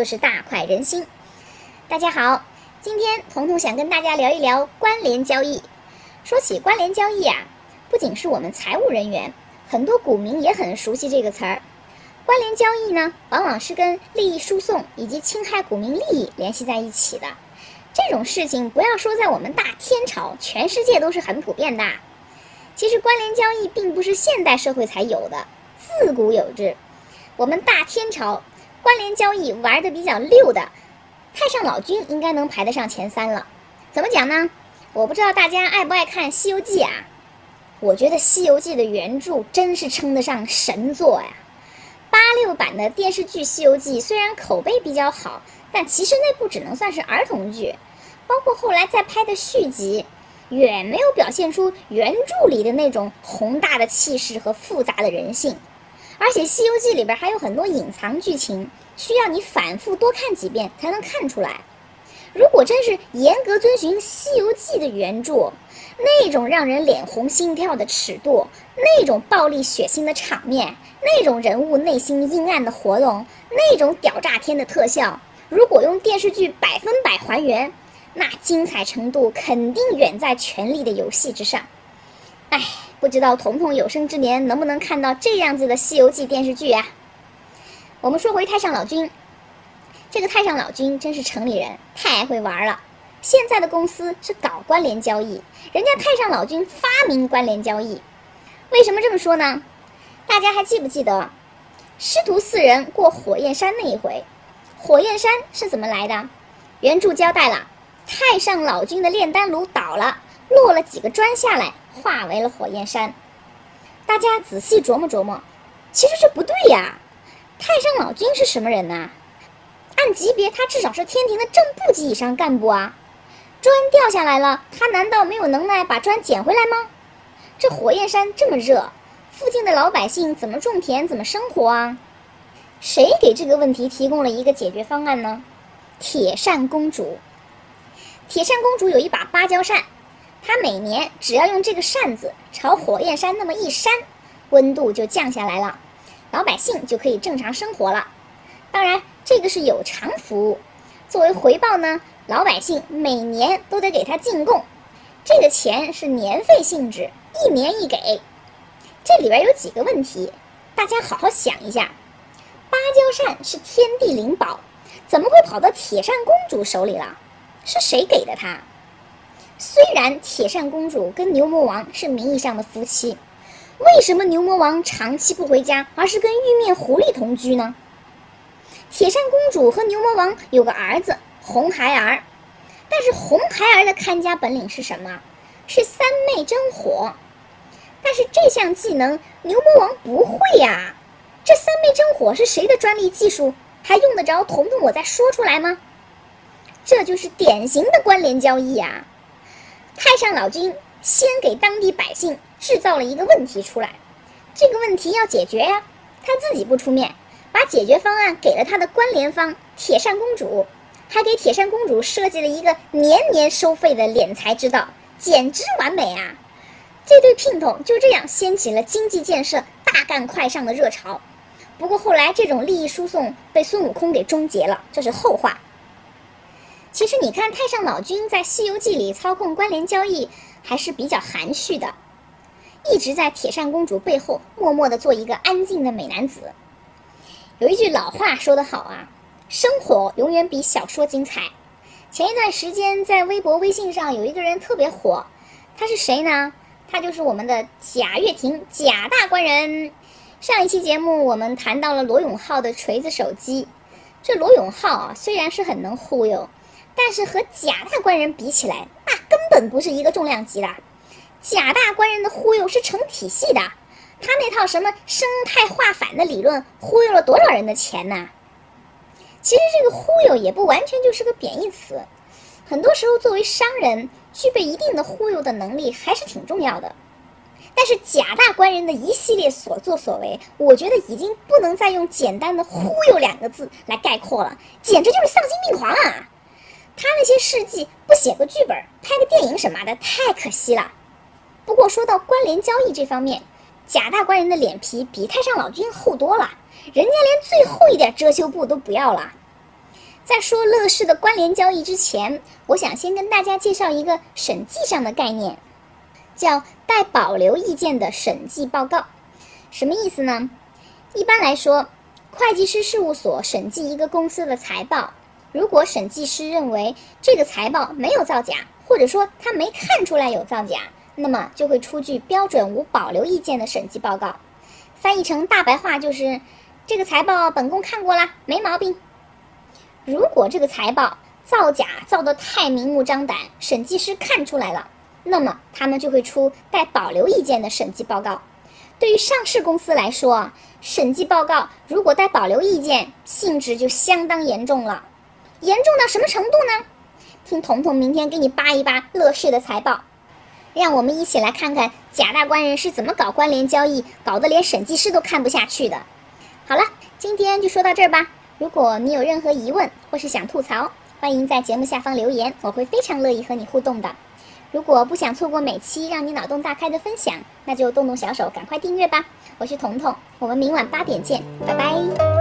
就是大快人心。大家好，今天彤彤想跟大家聊一聊关联交易。说起关联交易啊，不仅是我们财务人员，很多股民也很熟悉这个词儿。关联交易呢，往往是跟利益输送以及侵害股民利益联系在一起的。这种事情不要说在我们大天朝，全世界都是很普遍的。其实关联交易并不是现代社会才有的，自古有之。我们大天朝关联交易玩的比较溜的，太上老君应该能排得上前三了。怎么讲呢？我不知道大家爱不爱看《西游记》啊？我觉得《西游记》的原著真是称得上神作呀。八六版的电视剧《西游记》虽然口碑比较好，但其实那部只能算是儿童剧。包括后来再拍的续集，远没有表现出原著里的那种宏大的气势和复杂的人性。而且《西游记》里边还有很多隐藏剧情，需要你反复多看几遍才能看出来。如果真是严格遵循《西游记》的原著，那种让人脸红心跳的尺度，那种暴力血腥的场面，那种人物内心阴暗的活动，那种屌炸天的特效，如果用电视剧百分百还原，那精彩程度肯定远在《权力的游戏》之上。哎，不知道彤彤有生之年能不能看到这样子的《西游记》电视剧啊？我们说回太上老君。这个太上老君真是城里人，太会玩了。现在的公司是搞关联交易，人家太上老君发明关联交易。为什么这么说呢？大家还记不记得师徒四人过火焰山那一回？火焰山是怎么来的？原著交代了，太上老君的炼丹炉倒了，落了几个砖下来，化为了火焰山。大家仔细琢磨琢磨，其实这不对呀。太上老君是什么人呢？按级别，他至少是天庭的正部级以上干部啊！砖掉下来了，他难道没有能耐把砖捡回来吗？这火焰山这么热，附近的老百姓怎么种田、怎么生活啊？谁给这个问题提供了一个解决方案呢？铁扇公主。铁扇公主有一把芭蕉扇，他每年只要用这个扇子朝火焰山那么一扇，温度就降下来了，老百姓就可以正常生活了。当然。这个是有偿服务，作为回报呢，老百姓每年都得给他进贡，这个钱是年费性质，一年一给。这里边有几个问题，大家好好想一下。芭蕉扇是天地灵宝，怎么会跑到铁扇公主手里了？是谁给的他？虽然铁扇公主跟牛魔王是名义上的夫妻，为什么牛魔王长期不回家，而是跟玉面狐狸同居呢？铁扇公主和牛魔王有个儿子红孩儿，但是红孩儿的看家本领是什么？是三昧真火。但是这项技能牛魔王不会呀。这三昧真火是谁的专利技术？还用得着彤彤我再说出来吗？这就是典型的关联交易呀。太上老君先给当地百姓制造了一个问题出来，这个问题要解决呀，他自己不出面。把解决方案给了他的关联方铁扇公主，还给铁扇公主设计了一个年年收费的敛财之道，简直完美啊！这对姘头就这样掀起了经济建设大干快上的热潮。不过后来这种利益输送被孙悟空给终结了，这是后话。其实你看太上老君在《西游记》里操控关联交易还是比较含蓄的，一直在铁扇公主背后默默地做一个安静的美男子。有一句老话说得好啊，生活永远比小说精彩。前一段时间在微博、微信上有一个人特别火，他是谁呢？他就是我们的贾跃亭，贾大官人。上一期节目我们谈到了罗永浩的锤子手机，这罗永浩啊虽然是很能忽悠，但是和贾大官人比起来，那根本不是一个重量级的。贾大官人的忽悠是成体系的。他那套什么生态化反的理论，忽悠了多少人的钱呢？其实这个忽悠也不完全就是个贬义词，很多时候作为商人，具备一定的忽悠的能力还是挺重要的。但是贾大官人的一系列所作所为，我觉得已经不能再用简单的忽悠两个字来概括了，简直就是丧心病狂啊！他那些事迹不写个剧本，拍个电影什么的，太可惜了。不过说到关联交易这方面，贾大官人的脸皮比太上老君厚多了，人家连最后一点遮羞布都不要了。在说乐视的关联交易之前，我想先跟大家介绍一个审计上的概念，叫带保留意见的审计报告。什么意思呢？一般来说，会计师事务所审计一个公司的财报，如果审计师认为这个财报没有造假，或者说他没看出来有造假，那么就会出具标准无保留意见的审计报告。翻译成大白话就是，这个财报本宫看过了，没毛病。如果这个财报造假造得太明目张胆，审计师看出来了，那么他们就会出带保留意见的审计报告。对于上市公司来说，审计报告如果带保留意见，性质就相当严重了。严重到什么程度呢？听彤彤明天给你扒一扒乐视的财报，让我们一起来看看贾大官人是怎么搞关联交易，搞得连审计师都看不下去的。好了，今天就说到这儿吧。如果你有任何疑问或是想吐槽，欢迎在节目下方留言，我会非常乐意和你互动的。如果不想错过每期让你脑洞大开的分享，那就动动小手，赶快订阅吧。我是彤彤，我们明晚八点见，拜拜。